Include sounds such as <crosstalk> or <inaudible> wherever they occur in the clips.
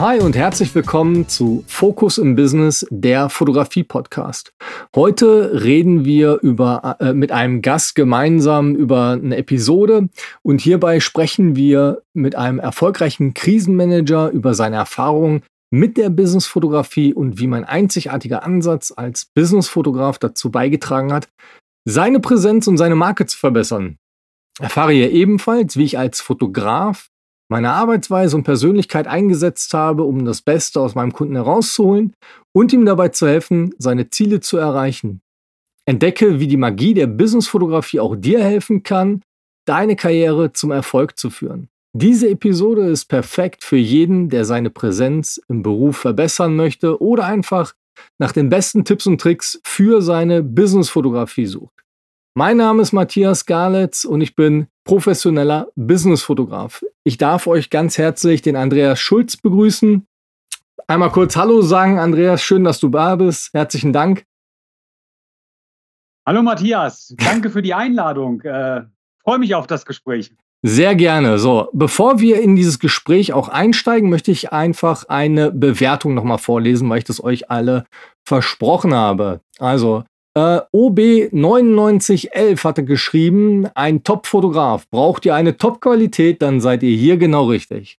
Hi und herzlich willkommen zu Focus im Business, der Fotografie-Podcast. Heute reden wir über, äh, mit einem Gast gemeinsam über eine Episode und hierbei sprechen wir mit einem erfolgreichen Krisenmanager über seine Erfahrungen mit der Businessfotografie und wie mein einzigartiger Ansatz als Businessfotograf dazu beigetragen hat, seine Präsenz und seine Marke zu verbessern. Erfahre hier ebenfalls, wie ich als Fotograf meine Arbeitsweise und Persönlichkeit eingesetzt habe, um das Beste aus meinem Kunden herauszuholen und ihm dabei zu helfen, seine Ziele zu erreichen. Entdecke, wie die Magie der Businessfotografie auch dir helfen kann, deine Karriere zum Erfolg zu führen. Diese Episode ist perfekt für jeden, der seine Präsenz im Beruf verbessern möchte oder einfach nach den besten Tipps und Tricks für seine Businessfotografie sucht. Mein Name ist Matthias Galitz und ich bin professioneller Businessfotograf. Ich darf euch ganz herzlich den Andreas Schulz begrüßen. Einmal kurz Hallo sagen, Andreas, schön, dass du da bist. Herzlichen Dank. Hallo Matthias, danke für die Einladung. Äh, Freue mich auf das Gespräch. Sehr gerne. So, bevor wir in dieses Gespräch auch einsteigen, möchte ich einfach eine Bewertung nochmal vorlesen, weil ich das euch alle versprochen habe. Also, äh, OB9911 hatte geschrieben, ein Top-Fotograf. Braucht ihr eine Top-Qualität, dann seid ihr hier genau richtig.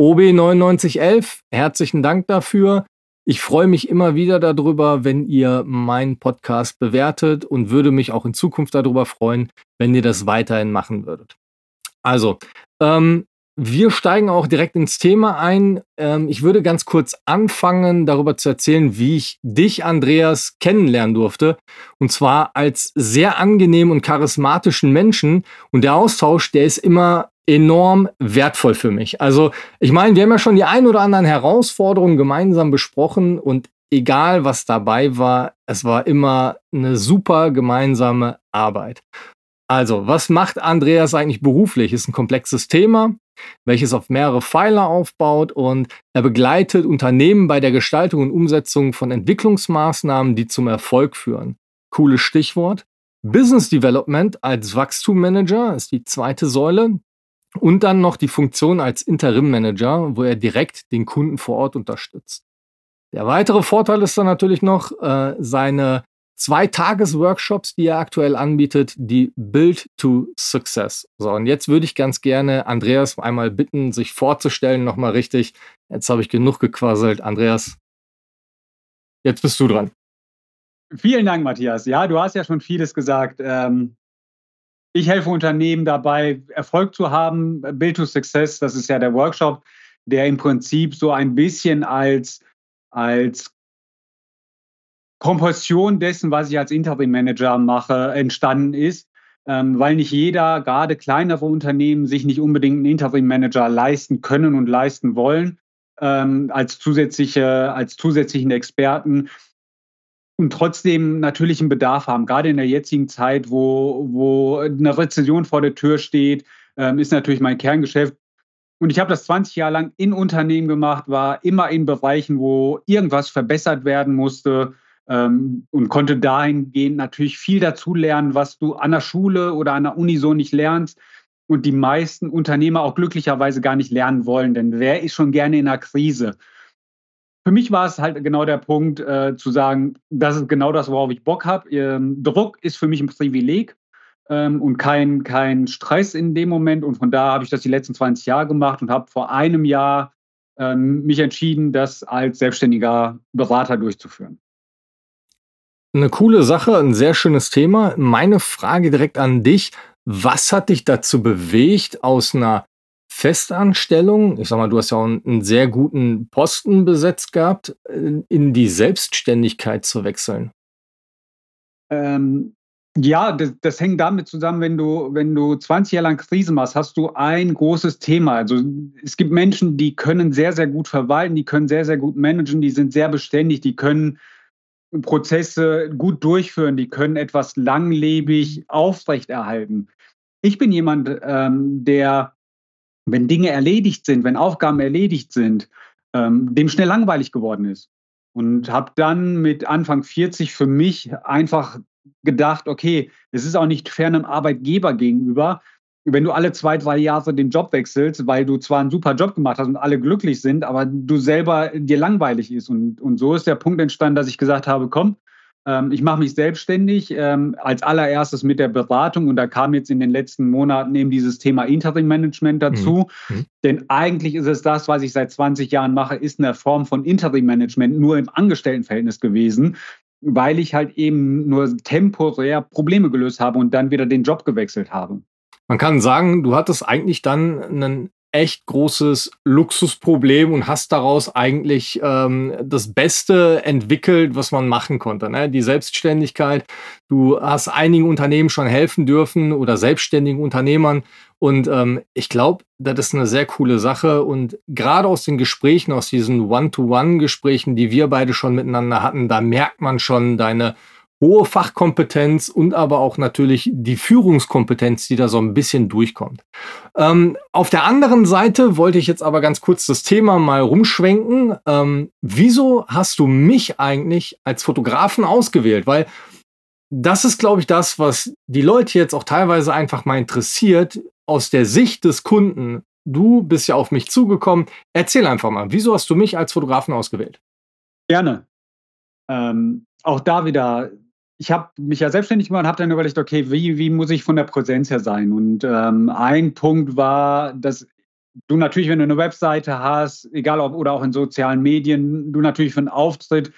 OB9911, herzlichen Dank dafür. Ich freue mich immer wieder darüber, wenn ihr meinen Podcast bewertet und würde mich auch in Zukunft darüber freuen, wenn ihr das weiterhin machen würdet. Also, ähm, wir steigen auch direkt ins Thema ein. Ähm, ich würde ganz kurz anfangen, darüber zu erzählen, wie ich dich, Andreas, kennenlernen durfte. Und zwar als sehr angenehmen und charismatischen Menschen. Und der Austausch, der ist immer enorm wertvoll für mich. Also, ich meine, wir haben ja schon die ein oder anderen Herausforderungen gemeinsam besprochen und egal was dabei war, es war immer eine super gemeinsame Arbeit. Also, was macht Andreas eigentlich beruflich? Ist ein komplexes Thema welches auf mehrere Pfeiler aufbaut und er begleitet Unternehmen bei der Gestaltung und Umsetzung von Entwicklungsmaßnahmen, die zum Erfolg führen. Cooles Stichwort. Business Development als Wachstummanager ist die zweite Säule. Und dann noch die Funktion als Interim Manager, wo er direkt den Kunden vor Ort unterstützt. Der weitere Vorteil ist dann natürlich noch äh, seine zwei Tages-Workshops, die er aktuell anbietet, die Build to Success. So, und jetzt würde ich ganz gerne Andreas einmal bitten, sich vorzustellen, nochmal richtig. Jetzt habe ich genug gequasselt. Andreas, jetzt bist du dran. Vielen Dank, Matthias. Ja, du hast ja schon vieles gesagt. Ähm, ich helfe Unternehmen dabei, Erfolg zu haben. Build to Success, das ist ja der Workshop, der im Prinzip so ein bisschen als, als Komposition dessen, was ich als Interim-Manager mache, entstanden ist, ähm, weil nicht jeder, gerade kleinere Unternehmen, sich nicht unbedingt einen Interim-Manager leisten können und leisten wollen, ähm, als, zusätzliche, als zusätzlichen Experten und trotzdem natürlich einen Bedarf haben. Gerade in der jetzigen Zeit, wo, wo eine Rezession vor der Tür steht, ähm, ist natürlich mein Kerngeschäft. Und ich habe das 20 Jahre lang in Unternehmen gemacht, war immer in Bereichen, wo irgendwas verbessert werden musste ähm, und konnte dahingehend natürlich viel dazu lernen, was du an der Schule oder an der Uni so nicht lernst und die meisten Unternehmer auch glücklicherweise gar nicht lernen wollen, denn wer ist schon gerne in einer Krise? Für mich war es halt genau der Punkt, äh, zu sagen, das ist genau das, worauf ich Bock habe. Ähm, Druck ist für mich ein Privileg ähm, und kein, kein Stress in dem Moment. Und von da habe ich das die letzten 20 Jahre gemacht und habe vor einem Jahr ähm, mich entschieden, das als selbstständiger Berater durchzuführen. Eine coole Sache, ein sehr schönes Thema. Meine Frage direkt an dich. Was hat dich dazu bewegt, aus einer Festanstellung, ich sag mal, du hast ja auch einen sehr guten Posten besetzt gehabt, in die Selbstständigkeit zu wechseln? Ähm, ja, das, das, hängt damit zusammen, wenn du, wenn du 20 Jahre lang Krise machst, hast du ein großes Thema. Also es gibt Menschen, die können sehr, sehr gut verwalten, die können sehr, sehr gut managen, die sind sehr beständig, die können Prozesse gut durchführen, die können etwas langlebig aufrechterhalten. Ich bin jemand, ähm, der, wenn Dinge erledigt sind, wenn Aufgaben erledigt sind, ähm, dem schnell langweilig geworden ist. Und habe dann mit Anfang 40 für mich einfach gedacht, okay, es ist auch nicht fair einem Arbeitgeber gegenüber, wenn du alle zwei, drei Jahre den Job wechselst, weil du zwar einen super Job gemacht hast und alle glücklich sind, aber du selber dir langweilig ist. Und, und so ist der Punkt entstanden, dass ich gesagt habe, komm, ähm, ich mache mich selbstständig, ähm, als allererstes mit der Beratung und da kam jetzt in den letzten Monaten eben dieses Thema Interim-Management dazu. Mhm. mhm. Denn eigentlich ist es das, was ich seit 20 Jahren mache, ist eine Form von Interim-Management nur im Angestelltenverhältnis gewesen weil ich halt eben nur temporär Probleme gelöst habe und dann wieder den Job gewechselt habe. Man kann sagen, du hattest eigentlich dann einen echt großes Luxusproblem und hast daraus eigentlich ähm, das Beste entwickelt, was man machen konnte. Ne? Die Selbstständigkeit. Du hast einigen Unternehmen schon helfen dürfen oder selbstständigen Unternehmern. Und ähm, ich glaube, das ist eine sehr coole Sache. Und gerade aus den Gesprächen, aus diesen One-to-One-Gesprächen, die wir beide schon miteinander hatten, da merkt man schon deine hohe Fachkompetenz und aber auch natürlich die Führungskompetenz, die da so ein bisschen durchkommt. Ähm, auf der anderen Seite wollte ich jetzt aber ganz kurz das Thema mal rumschwenken. Ähm, wieso hast du mich eigentlich als Fotografen ausgewählt? Weil das ist, glaube ich, das, was die Leute jetzt auch teilweise einfach mal interessiert aus der Sicht des Kunden. Du bist ja auf mich zugekommen. Erzähl einfach mal, wieso hast du mich als Fotografen ausgewählt? Gerne. Ähm, auch da wieder ich habe mich ja selbstständig gemacht und habe dann überlegt, okay, wie, wie muss ich von der Präsenz her sein? Und ähm, ein Punkt war, dass du natürlich, wenn du eine Webseite hast, egal ob oder auch in sozialen Medien, du natürlich für einen Auftritt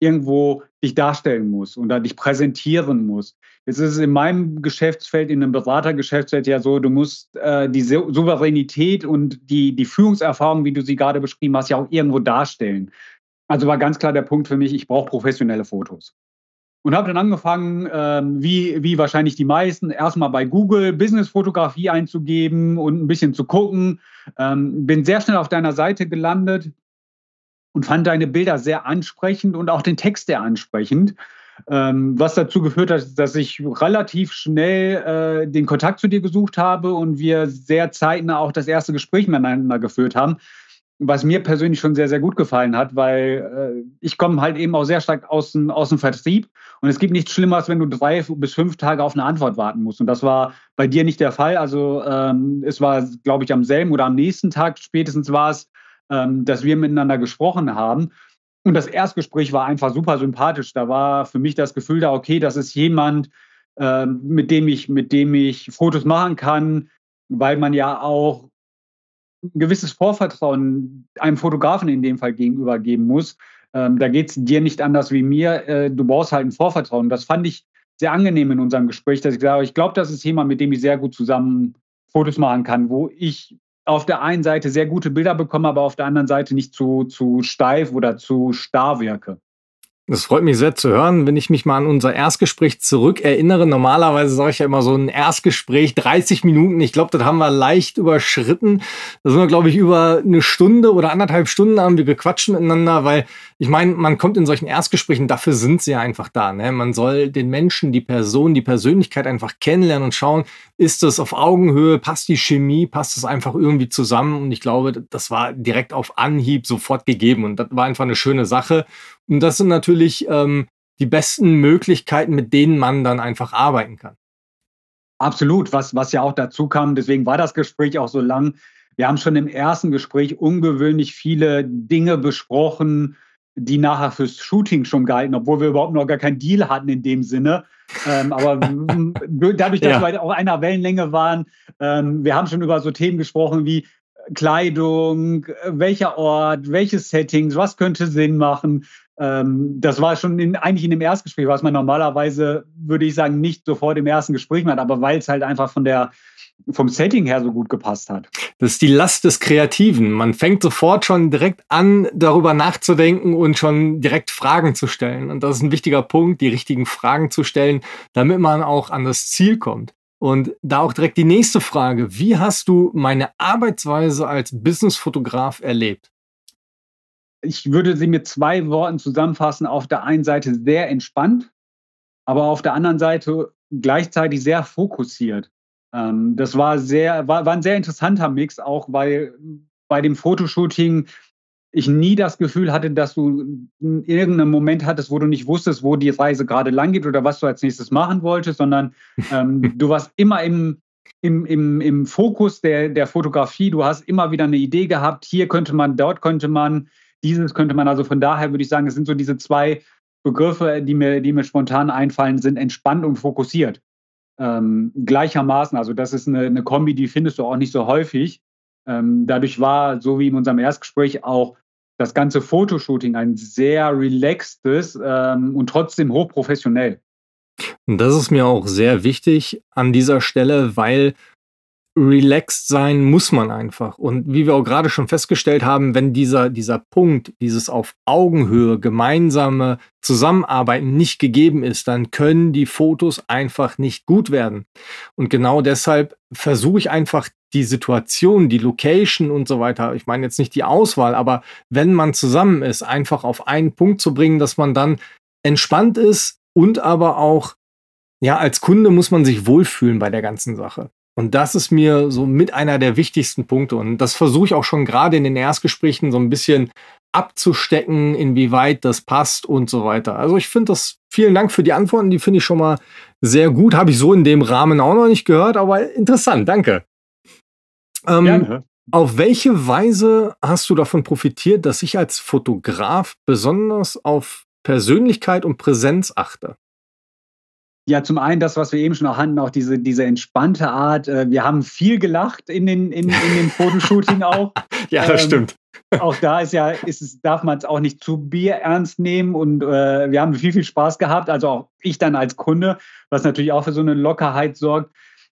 irgendwo dich darstellen musst oder dich präsentieren musst. Jetzt ist es in meinem Geschäftsfeld, in einem Beratergeschäftsfeld ja so, du musst äh, die Souveränität und die, die Führungserfahrung, wie du sie gerade beschrieben hast, ja auch irgendwo darstellen. Also war ganz klar der Punkt für mich, ich brauche professionelle Fotos und habe dann angefangen, ähm, wie, wie wahrscheinlich die meisten, erstmal bei Google Business-Fotografie einzugeben und ein bisschen zu gucken. Ähm, bin sehr schnell auf deiner Seite gelandet und fand deine Bilder sehr ansprechend und auch den Text sehr ansprechend. Ähm, was dazu geführt hat, dass ich relativ schnell äh, den Kontakt zu dir gesucht habe und wir sehr zeitnah auch das erste Gespräch miteinander geführt haben was mir persönlich schon sehr, sehr gut gefallen hat, weil äh, ich komme halt eben auch sehr stark aus dem, aus dem Vertrieb und es gibt nichts Schlimmeres, wenn du drei bis fünf Tage auf eine Antwort warten musst. Und das war bei dir nicht der Fall. Also ähm, es war, glaube ich, am selben oder am nächsten Tag spätestens war es, ähm, dass wir miteinander gesprochen haben. Und das Erstgespräch war einfach super sympathisch. Da war für mich das Gefühl da, okay, das ist jemand, äh, mit dem ich, mit dem ich Fotos machen kann, weil man ja auch ein gewisses Vorvertrauen einem Fotografen in dem Fall gegenüber geben muss. Ähm, da geht es dir nicht anders wie mir. Äh, du brauchst halt ein Vorvertrauen. Das fand ich sehr angenehm in unserem Gespräch, dass ich sage, ich glaube, das ist jemand, mit dem ich sehr gut zusammen Fotos machen kann, wo ich auf der einen Seite sehr gute Bilder bekomme, aber auf der anderen Seite nicht zu, zu steif oder zu starr wirke. Das freut mich sehr zu hören, wenn ich mich mal an unser Erstgespräch zurückerinnere. Normalerweise sage ich ja immer so ein Erstgespräch, 30 Minuten. Ich glaube, das haben wir leicht überschritten. Da sind wir, glaube ich, über eine Stunde oder anderthalb Stunden haben wir gequatscht miteinander, weil ich meine, man kommt in solchen Erstgesprächen, dafür sind sie ja einfach da. Ne? Man soll den Menschen, die Person, die Persönlichkeit einfach kennenlernen und schauen, ist das auf Augenhöhe, passt die Chemie, passt es einfach irgendwie zusammen. Und ich glaube, das war direkt auf Anhieb sofort gegeben. Und das war einfach eine schöne Sache. Und das sind natürlich ähm, die besten Möglichkeiten, mit denen man dann einfach arbeiten kann. Absolut, was, was ja auch dazu kam, deswegen war das Gespräch auch so lang. Wir haben schon im ersten Gespräch ungewöhnlich viele Dinge besprochen, die nachher fürs Shooting schon galten, obwohl wir überhaupt noch gar keinen Deal hatten in dem Sinne. Ähm, aber <laughs> dadurch, dass ja. wir auf einer Wellenlänge waren, ähm, wir haben schon über so Themen gesprochen wie Kleidung, welcher Ort, welches Settings, was könnte Sinn machen. Ähm, das war schon in, eigentlich in dem Erstgespräch, was man normalerweise, würde ich sagen, nicht sofort im ersten Gespräch macht, aber weil es halt einfach von der, vom Setting her so gut gepasst hat. Das ist die Last des Kreativen. Man fängt sofort schon direkt an, darüber nachzudenken und schon direkt Fragen zu stellen. Und das ist ein wichtiger Punkt, die richtigen Fragen zu stellen, damit man auch an das Ziel kommt. Und da auch direkt die nächste Frage. Wie hast du meine Arbeitsweise als Businessfotograf erlebt? Ich würde sie mit zwei Worten zusammenfassen. Auf der einen Seite sehr entspannt, aber auf der anderen Seite gleichzeitig sehr fokussiert. Ähm, das war, sehr, war, war ein sehr interessanter Mix, auch weil bei dem Fotoshooting ich nie das Gefühl hatte, dass du in irgendeinem Moment hattest, wo du nicht wusstest, wo die Reise gerade lang geht oder was du als nächstes machen wolltest, sondern ähm, <laughs> du warst immer im, im, im, im Fokus der, der Fotografie. Du hast immer wieder eine Idee gehabt, hier könnte man, dort könnte man, dieses könnte man. Also von daher würde ich sagen, es sind so diese zwei Begriffe, die mir, die mir spontan einfallen, sind entspannt und fokussiert. Ähm, gleichermaßen, also das ist eine, eine Kombi, die findest du auch nicht so häufig. Ähm, dadurch war, so wie in unserem Erstgespräch, auch das ganze Fotoshooting ein sehr relaxtes ähm, und trotzdem hochprofessionell. Das ist mir auch sehr wichtig an dieser Stelle, weil relaxed sein muss man einfach. Und wie wir auch gerade schon festgestellt haben, wenn dieser, dieser Punkt, dieses auf Augenhöhe gemeinsame Zusammenarbeiten nicht gegeben ist, dann können die Fotos einfach nicht gut werden. Und genau deshalb versuche ich einfach die Situation, die Location und so weiter, ich meine jetzt nicht die Auswahl, aber wenn man zusammen ist, einfach auf einen Punkt zu bringen, dass man dann entspannt ist und aber auch ja, als Kunde muss man sich wohlfühlen bei der ganzen Sache. Und das ist mir so mit einer der wichtigsten Punkte. Und das versuche ich auch schon gerade in den Erstgesprächen so ein bisschen abzustecken, inwieweit das passt und so weiter. Also ich finde das, vielen Dank für die Antworten, die finde ich schon mal sehr gut. Habe ich so in dem Rahmen auch noch nicht gehört, aber interessant, danke. Ähm, Gerne. Auf welche Weise hast du davon profitiert, dass ich als Fotograf besonders auf Persönlichkeit und Präsenz achte? Ja, zum einen das, was wir eben schon auch hatten, auch diese, diese entspannte Art. Äh, wir haben viel gelacht in den, in, in den Fotoshooting <laughs> auch. ja, das ähm, stimmt. Auch da ist ja, ist es, darf man es auch nicht zu Bier ernst nehmen und äh, wir haben viel, viel Spaß gehabt. Also auch ich dann als Kunde, was natürlich auch für so eine Lockerheit sorgt.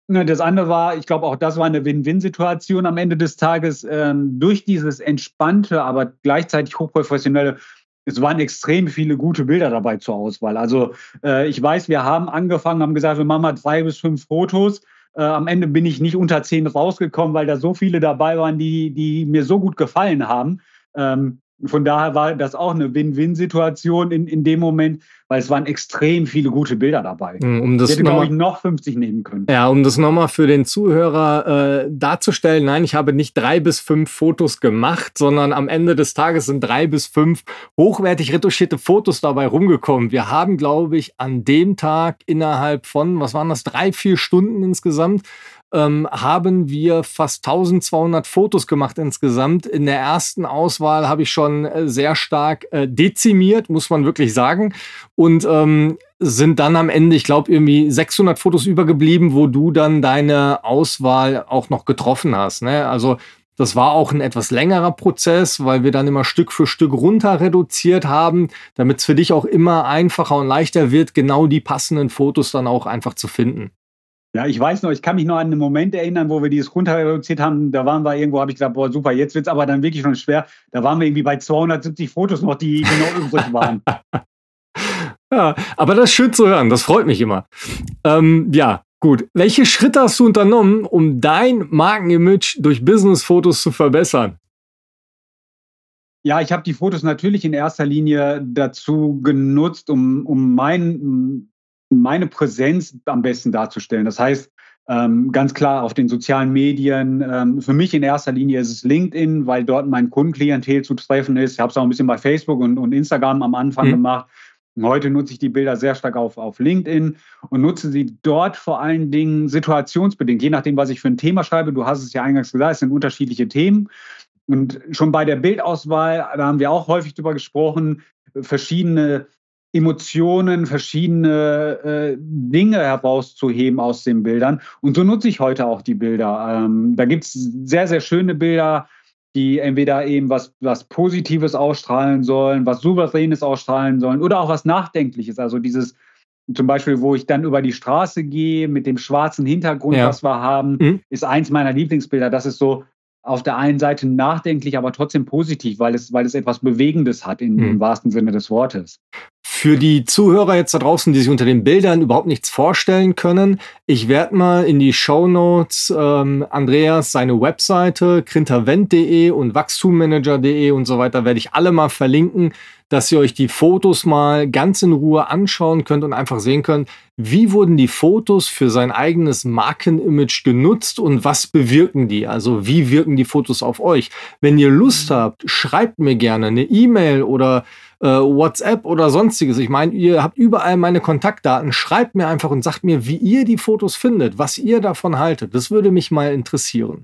Ne, das andere war, ich glaube, auch das war eine Win-Win-Situation am Ende des Tages. Ähm, durch dieses entspannte, aber gleichzeitig hochprofessionelle es waren extrem viele gute Bilder dabei zur Auswahl. Also äh, ich weiß, wir haben angefangen, haben gesagt, wir machen mal drei bis fünf Fotos. Äh, am Ende bin ich nicht unter zehn rausgekommen, weil da so viele dabei waren, die, die mir so gut gefallen haben. Ähm, von daher war das auch eine Win-Win-Situation in, in dem Moment, weil es waren extrem viele gute Bilder dabei. Hm, um das ich hätte, glaube ich, noch 50 nehmen können. Ja, um das nochmal für den Zuhörer äh, darzustellen, nein, ich habe nicht drei bis fünf Fotos gemacht, sondern am Ende des Tages sind drei bis fünf hochwertig retuschierte Fotos dabei rumgekommen. Wir haben, glaube ich, an dem Tag innerhalb von, was waren das, drei, vier Stunden insgesamt, ähm, haben wir fast 1200 Fotos gemacht insgesamt. In der ersten Auswahl habe ich schon äh, sehr stark äh, dezimiert, muss man wirklich sagen. Und ähm, sind dann am Ende, ich glaube, irgendwie 600 Fotos übergeblieben, wo du dann deine Auswahl auch noch getroffen hast. Ne? Also das war auch ein etwas längerer Prozess, weil wir dann immer Stück für Stück runter reduziert haben, damit es für dich auch immer einfacher und leichter wird, genau die passenden Fotos dann auch einfach zu finden. Ja, ich weiß noch, ich kann mich noch an einen Moment erinnern, wo wir dieses runter reduziert haben. Da waren wir irgendwo, habe ich gesagt, boah, super, jetzt wird es aber dann wirklich schon schwer. Da waren wir irgendwie bei 270 Fotos noch, die genau übrig waren. <laughs> ja, aber das ist schön zu hören, das freut mich immer. Ähm, ja, gut. Welche Schritte hast du unternommen, um dein Markenimage durch Business-Fotos zu verbessern? Ja, ich habe die Fotos natürlich in erster Linie dazu genutzt, um, um mein meine Präsenz am besten darzustellen. Das heißt, ähm, ganz klar auf den sozialen Medien. Ähm, für mich in erster Linie ist es LinkedIn, weil dort mein Kundenklientel zu treffen ist. Ich habe es auch ein bisschen bei Facebook und, und Instagram am Anfang mhm. gemacht. Heute nutze ich die Bilder sehr stark auf, auf LinkedIn und nutze sie dort vor allen Dingen situationsbedingt, je nachdem, was ich für ein Thema schreibe. Du hast es ja eingangs gesagt, es sind unterschiedliche Themen. Und schon bei der Bildauswahl, da haben wir auch häufig drüber gesprochen, verschiedene Emotionen, verschiedene äh, Dinge herauszuheben aus den Bildern. Und so nutze ich heute auch die Bilder. Ähm, da gibt es sehr, sehr schöne Bilder, die entweder eben was, was Positives ausstrahlen sollen, was Souveränes ausstrahlen sollen oder auch was Nachdenkliches. Also dieses zum Beispiel, wo ich dann über die Straße gehe mit dem schwarzen Hintergrund, ja. was wir haben, mhm. ist eins meiner Lieblingsbilder. Das ist so auf der einen Seite nachdenklich, aber trotzdem positiv, weil es, weil es etwas Bewegendes hat in, mhm. im wahrsten Sinne des Wortes. Für die Zuhörer jetzt da draußen, die sich unter den Bildern überhaupt nichts vorstellen können, ich werde mal in die Show Notes ähm, Andreas seine Webseite, krintervent.de und wachstummanager.de und so weiter, werde ich alle mal verlinken. dass ihr euch die Fotos mal ganz in Ruhe anschauen könnt und einfach sehen könnt, wie wurden die Fotos für sein eigenes Markenimage genutzt und was bewirken die? Also wie wirken die Fotos auf euch? Wenn ihr Lust habt, schreibt mir gerne eine E-Mail oder äh, WhatsApp oder sonstiges. Ich meine, ihr habt überall meine Kontaktdaten. Schreibt mir einfach und sagt mir, wie ihr die Fotos findet, was ihr davon haltet. Das würde mich mal interessieren.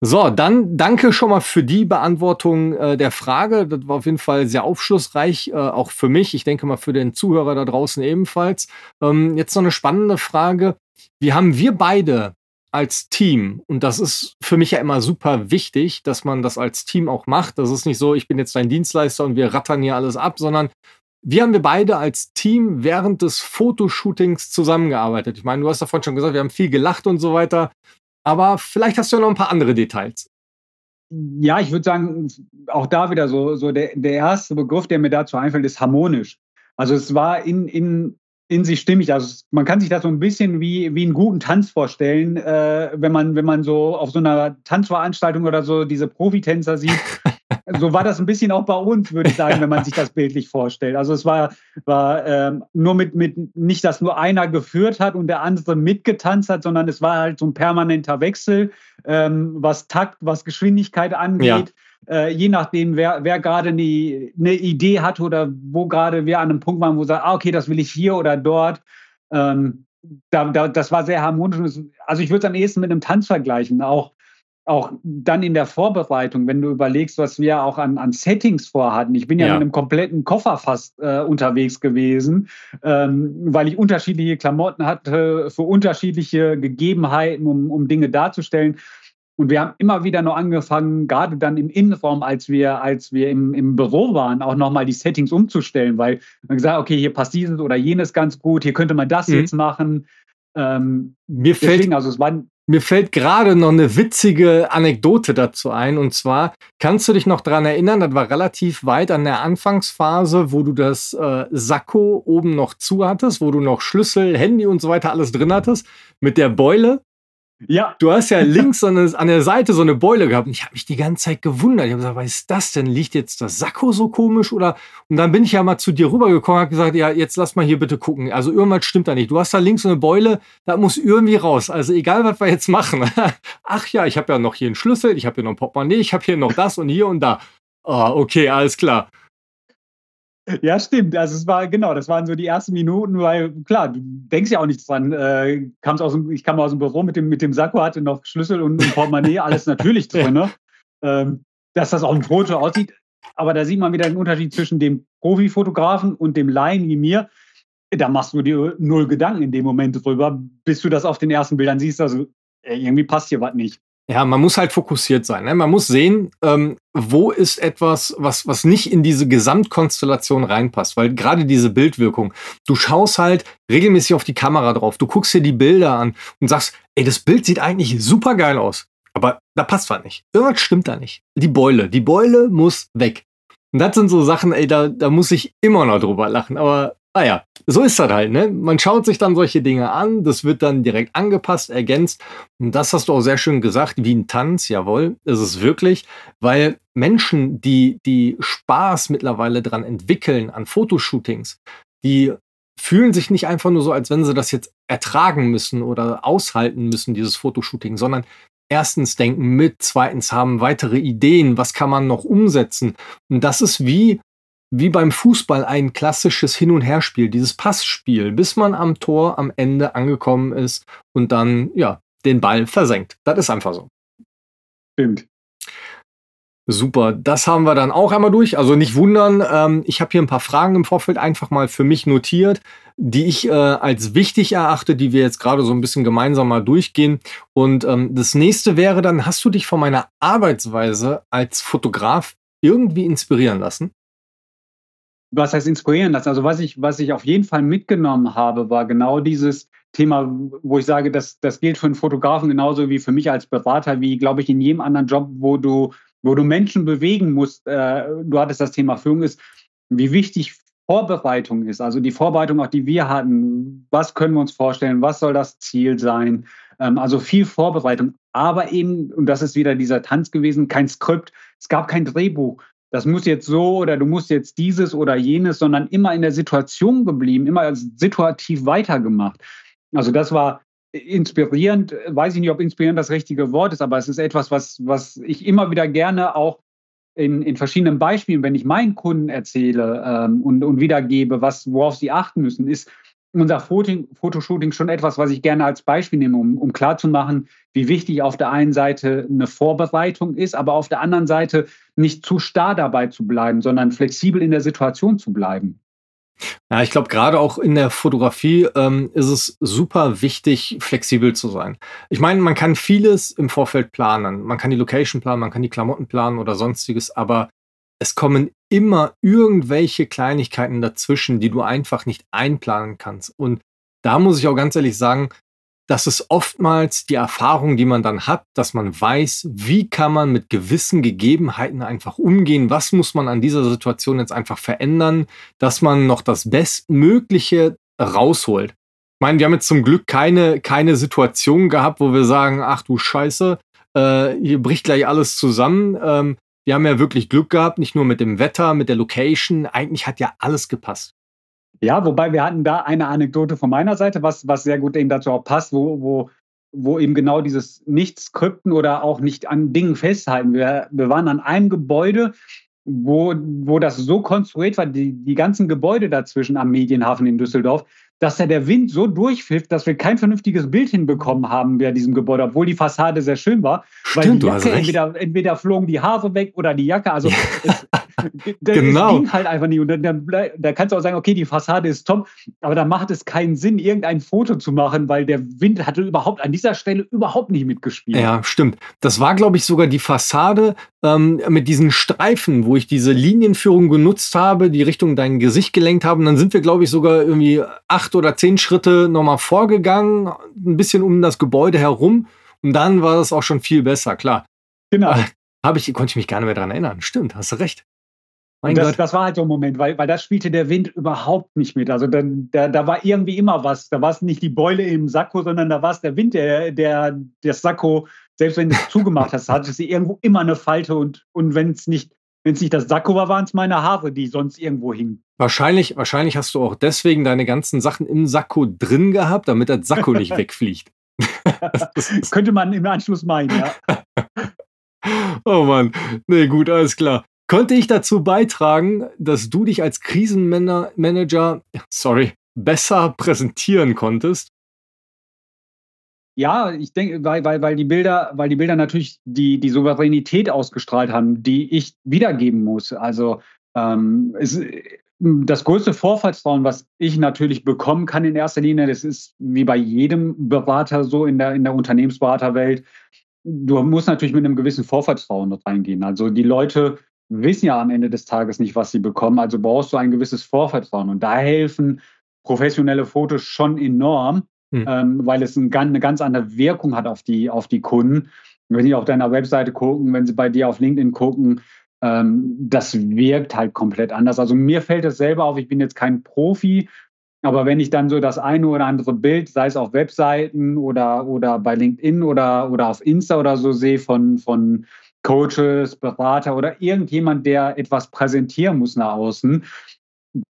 So, dann danke schon mal für die Beantwortung äh, der Frage. Das war auf jeden Fall sehr aufschlussreich, äh, auch für mich. Ich denke mal für den Zuhörer da draußen ebenfalls. Ähm, jetzt noch eine spannende Frage. Wie haben wir beide als Team, und das ist für mich ja immer super wichtig, dass man das als Team auch macht. Das ist nicht so, ich bin jetzt dein Dienstleister und wir rattern hier alles ab, sondern wie haben wir beide als Team während des Fotoshootings zusammengearbeitet? Ich meine, du hast davon schon gesagt, wir haben viel gelacht und so weiter. Aber vielleicht hast du ja noch ein paar andere Details. Ja, ich würde sagen, auch da wieder so, so der, der erste Begriff, der mir dazu einfällt, ist harmonisch. Also es war in, in, in sich stimmig. Also man kann sich das so ein bisschen wie, wie einen guten Tanz vorstellen, äh, wenn, man, wenn man so auf so einer Tanzveranstaltung oder so diese Profitänzer sieht. <laughs> so war das ein bisschen auch bei uns, würde ich sagen, <laughs> wenn man sich das bildlich vorstellt. Also es war, war ähm, nur mit, mit, nicht, dass nur einer geführt hat und der andere mitgetanzt hat, sondern es war halt so ein permanenter Wechsel, ähm, was Takt, was Geschwindigkeit angeht. Ja äh, je nachdem, wer, wer gerade eine, eine Idee hat oder wo gerade wir an einem Punkt waren, wo sagt, ah, okay, das will ich hier oder dort. Ähm, da, da, das war sehr harmonisch. Also ich würde es am ehesten mit einem Tanz vergleichen. Auch, auch dann in der Vorbereitung, wenn du überlegst, was wir auch an, an Settings vorhatten. Ich bin ja, ja. mit einem kompletten Koffer fast äh, unterwegs gewesen, ähm, weil ich unterschiedliche Klamotten hatte für unterschiedliche Gegebenheiten, um, um Dinge darzustellen. Und wir haben immer wieder noch angefangen, gerade dann im Innenraum, als wir, als wir im, im Büro waren, auch nochmal die Settings umzustellen, weil man gesagt okay, hier passt dieses oder jenes ganz gut, hier könnte man das mhm. jetzt machen. Ähm, mir deswegen, fällt, also es war, mir fällt gerade noch eine witzige Anekdote dazu ein. Und zwar, kannst du dich noch daran erinnern, das war relativ weit an der Anfangsphase, wo du das äh, Sakko oben noch zu hattest, wo du noch Schlüssel, Handy und so weiter alles drin hattest, mit der Beule. Ja. Du hast ja links an der Seite so eine Beule gehabt und ich habe mich die ganze Zeit gewundert. Ich habe gesagt, was ist das denn? Liegt jetzt das Sakko so komisch oder? Und dann bin ich ja mal zu dir rübergekommen und habe gesagt, ja, jetzt lass mal hier bitte gucken. Also irgendwas stimmt da nicht. Du hast da links so eine Beule, da muss irgendwie raus. Also egal, was wir jetzt machen. <laughs> Ach ja, ich habe ja noch hier einen Schlüssel, ich habe hier noch ein Portemonnaie, ich habe hier noch das und hier und da. Oh, okay, alles klar. Ja, stimmt. Also es war genau, das waren so die ersten Minuten, weil klar, du denkst ja auch nichts dran. Äh, kam's aus dem, ich kam aus dem Büro mit dem, mit dem Sakko, hatte noch Schlüssel und ein Portemonnaie, <laughs> alles natürlich drin. Ne? Ähm, dass das auf dem Foto aussieht. Aber da sieht man wieder den Unterschied zwischen dem Profifotografen und dem Laien wie mir. Da machst du dir null Gedanken in dem Moment drüber, bis du das auf den ersten Bildern siehst. Also irgendwie passt hier was nicht. Ja, man muss halt fokussiert sein. Ne? Man muss sehen, ähm, wo ist etwas, was, was nicht in diese Gesamtkonstellation reinpasst. Weil gerade diese Bildwirkung, du schaust halt regelmäßig auf die Kamera drauf, du guckst dir die Bilder an und sagst, ey, das Bild sieht eigentlich super geil aus. Aber da passt was nicht. Irgendwas stimmt da nicht. Die Beule, die Beule muss weg. Und das sind so Sachen, ey, da, da muss ich immer noch drüber lachen. Aber naja, so ist das halt, ne? Man schaut sich dann solche Dinge an, das wird dann direkt angepasst, ergänzt. Und das hast du auch sehr schön gesagt, wie ein Tanz, jawohl, ist es wirklich, weil Menschen, die, die Spaß mittlerweile dran entwickeln an Fotoshootings, die fühlen sich nicht einfach nur so, als wenn sie das jetzt ertragen müssen oder aushalten müssen, dieses Fotoshooting, sondern erstens denken mit, zweitens haben weitere Ideen, was kann man noch umsetzen. Und das ist wie wie beim Fußball ein klassisches Hin- und Herspiel, dieses Passspiel, bis man am Tor am Ende angekommen ist und dann, ja, den Ball versenkt. Das ist einfach so. Stimmt. Super, das haben wir dann auch einmal durch. Also nicht wundern, ähm, ich habe hier ein paar Fragen im Vorfeld einfach mal für mich notiert, die ich äh, als wichtig erachte, die wir jetzt gerade so ein bisschen gemeinsam mal durchgehen. Und ähm, das nächste wäre dann, hast du dich von meiner Arbeitsweise als Fotograf irgendwie inspirieren lassen? Was heißt inspirieren lassen? Also was ich, was ich auf jeden Fall mitgenommen habe, war genau dieses Thema, wo ich sage, das, das gilt für einen Fotografen genauso wie für mich als Berater, wie glaube ich in jedem anderen Job, wo du, wo du Menschen bewegen musst. Äh, du hattest das Thema Führung ist, wie wichtig Vorbereitung ist. Also die Vorbereitung auch, die wir hatten. Was können wir uns vorstellen? Was soll das Ziel sein? Ähm, also viel Vorbereitung. aber eben, und das ist wieder dieser Tanz gewesen, kein Skript, es gab kein Drehbuch. Das muss jetzt so oder du musst jetzt dieses oder jenes, sondern immer in der Situation geblieben, immer situativ weitergemacht. Also das war inspirierend, weiß ich nicht, ob inspirierend das richtige Wort ist, aber es ist etwas, was, was ich immer wieder gerne auch in, in verschiedenen Beispielen, wenn ich meinen Kunden erzähle ähm, und, und wiedergebe, was, worauf sie achten müssen, ist unser Fotoshooting schon etwas, was ich gerne als Beispiel nehme, um, um klarzumachen, wie wichtig auf der einen Seite eine Vorbereitung ist, aber auf der anderen Seite nicht zu starr dabei zu bleiben, sondern flexibel in der Situation zu bleiben. Ja, ich glaube, gerade auch in der Fotografie ähm, ist es super wichtig, flexibel zu sein. Ich meine, man kann vieles im Vorfeld planen. Man kann die Location planen, man kann die Klamotten planen oder sonstiges, aber es kommen immer irgendwelche Kleinigkeiten dazwischen, die du einfach nicht einplanen kannst. Und da muss ich auch ganz ehrlich sagen, das ist oftmals die Erfahrung, die man dann hat, dass man weiß, wie kann man mit gewissen Gegebenheiten einfach umgehen, was muss man an dieser Situation jetzt einfach verändern, dass man noch das Bestmögliche rausholt. Ich meine, wir haben jetzt zum Glück keine, keine Situation gehabt, wo wir sagen, ach du Scheiße, äh, hier bricht gleich alles zusammen. Ähm, wir haben ja wirklich Glück gehabt, nicht nur mit dem Wetter, mit der Location. Eigentlich hat ja alles gepasst. Ja, wobei wir hatten da eine Anekdote von meiner Seite, was, was sehr gut eben dazu auch passt, wo, wo, wo eben genau dieses Nicht-Skripten oder auch nicht an Dingen festhalten. Wir, wir waren an einem Gebäude, wo, wo das so konstruiert war, die, die ganzen Gebäude dazwischen am Medienhafen in Düsseldorf, dass da der Wind so durchpfifft, dass wir kein vernünftiges Bild hinbekommen haben bei diesem Gebäude, obwohl die Fassade sehr schön war. Stimmt, weil die Jacke, entweder, entweder flogen die Haare weg oder die Jacke. Also es, <laughs> das genau. ging halt einfach nicht. Und dann, dann, da kannst du auch sagen, okay, die Fassade ist top, aber da macht es keinen Sinn, irgendein Foto zu machen, weil der Wind hatte überhaupt an dieser Stelle überhaupt nicht mitgespielt. Ja, stimmt. Das war, glaube ich, sogar die Fassade ähm, mit diesen Streifen, wo ich diese Linienführung genutzt habe, die Richtung dein Gesicht gelenkt haben. Dann sind wir, glaube ich, sogar irgendwie acht oder zehn Schritte nochmal vorgegangen, ein bisschen um das Gebäude herum. Und dann war das auch schon viel besser, klar. Genau. Äh, habe ich, konnte ich mich gar nicht mehr daran erinnern. Stimmt, hast du recht. Mein das, Gott. das war halt so ein Moment, weil, weil das spielte der Wind überhaupt nicht mit. Also da, da, da war irgendwie immer was. Da war es nicht die Beule im Sakko, sondern da war es der Wind, der, der das Sakko, selbst wenn du es zugemacht hast, hatte sie irgendwo immer eine Falte und, und wenn es nicht wenn es nicht das Sakko war, waren es meine Haare, die sonst irgendwo hingen. Wahrscheinlich, wahrscheinlich hast du auch deswegen deine ganzen Sachen im Sakko drin gehabt, damit das Sakko nicht <laughs> wegfliegt. <laughs> das könnte man im Anschluss meinen, ja. <laughs> oh Mann. Nee, gut, alles klar. Konnte ich dazu beitragen, dass du dich als Krisenmanager, sorry, besser präsentieren konntest? Ja, ich denke, weil, weil, weil die Bilder, weil die Bilder natürlich die, die Souveränität ausgestrahlt haben, die ich wiedergeben muss. Also ähm, es, das größte Vorvertrauen, was ich natürlich bekommen kann in erster Linie, das ist wie bei jedem Berater so in der, in der Unternehmensberaterwelt. Du musst natürlich mit einem gewissen Vorvertrauen reingehen. Also die Leute wissen ja am Ende des Tages nicht, was sie bekommen. Also brauchst du ein gewisses Vorvertrauen. Und da helfen professionelle Fotos schon enorm hm. ähm, weil es ein, eine ganz andere Wirkung hat auf die, auf die Kunden. wenn sie auf deiner Webseite gucken, wenn sie bei dir auf LinkedIn gucken, ähm, das wirkt halt komplett anders. Also mir fällt es selber auf, ich bin jetzt kein Profi, aber wenn ich dann so das eine oder andere Bild, sei es auf Webseiten oder, oder bei LinkedIn oder, oder auf Insta oder so sehe von, von Coaches, Berater oder irgendjemand, der etwas präsentieren muss nach außen,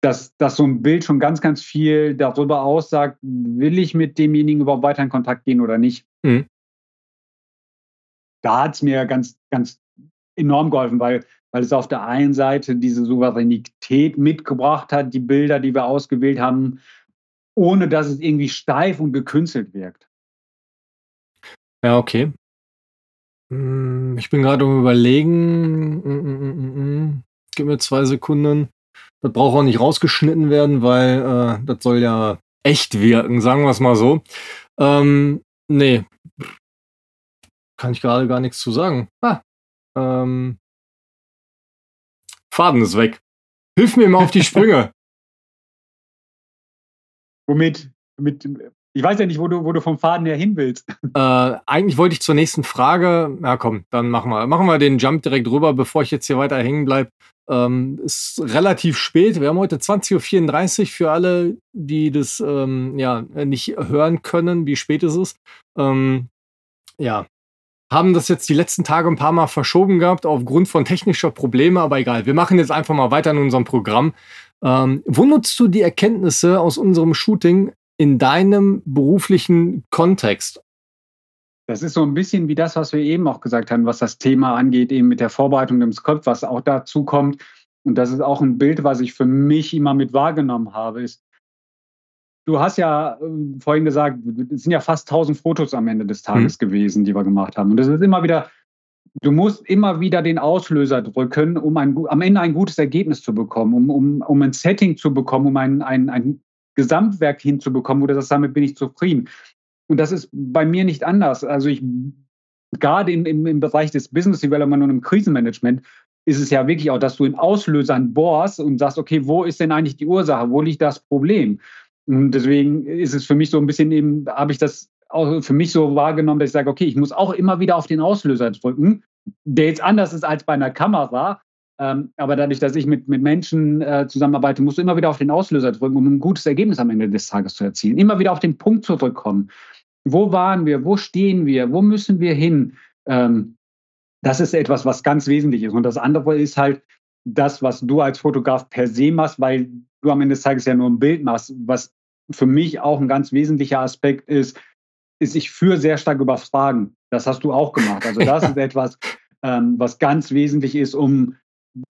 dass, dass so ein Bild schon ganz, ganz viel darüber aussagt, will ich mit demjenigen überhaupt weiter in Kontakt gehen oder nicht. Mhm. Da hat es mir ganz, ganz enorm geholfen, weil, weil es auf der einen Seite diese Souveränität mitgebracht hat, die Bilder, die wir ausgewählt haben, ohne dass es irgendwie steif und gekünstelt wirkt. Ja, okay. Hm, ich bin gerade um überlegen. Hm, hm, Gib mir zwei Sekunden. Das braucht auch nicht rausgeschnitten werden, weil äh, das soll ja echt wirken, sagen wir es mal so. Ähm, nee. Kann ich gerade gar nichts zu sagen. Ah, ähm, Faden ist weg. Hilf mir mal auf die Sprünge. <laughs> Womit? Mit, ich weiß ja nicht, wo du, wo du vom Faden her hin willst. <laughs> Äh, eigentlich wollte ich zur nächsten Frage. Ja, komm, dann machen wir, machen wir den Jump direkt rüber, bevor ich jetzt hier weiter hängen bleibe. Ähm, ist relativ spät. Wir haben heute 20.34 Uhr für alle, die das ähm, ja, nicht hören können, wie spät es ist. Ähm, ja, haben das jetzt die letzten Tage ein paar Mal verschoben gehabt aufgrund von technischer Probleme, aber egal. Wir machen jetzt einfach mal weiter in unserem Programm. Ähm, wo nutzt du die Erkenntnisse aus unserem Shooting in deinem beruflichen Kontext? Das ist so ein bisschen wie das, was wir eben auch gesagt haben, was das Thema angeht, eben mit der Vorbereitung im Skript, was auch dazu kommt. Und das ist auch ein Bild, was ich für mich immer mit wahrgenommen habe, ist, du hast ja äh, vorhin gesagt, es sind ja fast 1000 Fotos am Ende des Tages mhm. gewesen, die wir gemacht haben. Und das ist immer wieder, du musst immer wieder den Auslöser drücken, um ein, am Ende ein gutes Ergebnis zu bekommen, um, um, um ein Setting zu bekommen, um ein, ein, ein Gesamtwerk hinzubekommen, wo du sagst, damit bin ich zufrieden. Und das ist bei mir nicht anders. Also ich, gerade im, im, im Bereich des Business Development und im Krisenmanagement, ist es ja wirklich auch, dass du in Auslösern bohrst und sagst, okay, wo ist denn eigentlich die Ursache? Wo liegt das Problem? Und deswegen ist es für mich so ein bisschen eben, habe ich das auch für mich so wahrgenommen, dass ich sage, okay, ich muss auch immer wieder auf den Auslöser drücken, der jetzt anders ist als bei einer Kamera. Ähm, aber dadurch, dass ich mit, mit Menschen äh, zusammenarbeite, musst du immer wieder auf den Auslöser drücken, um ein gutes Ergebnis am Ende des Tages zu erzielen. Immer wieder auf den Punkt zurückkommen. Wo waren wir? Wo stehen wir? Wo müssen wir hin? Ähm, das ist etwas, was ganz wesentlich ist. Und das andere ist halt das, was du als Fotograf per se machst, weil du am Ende des Tages ja nur ein Bild machst. Was für mich auch ein ganz wesentlicher Aspekt ist, ist, ich führe sehr stark über Fragen. Das hast du auch gemacht. Also <laughs> das ist etwas, ähm, was ganz wesentlich ist, um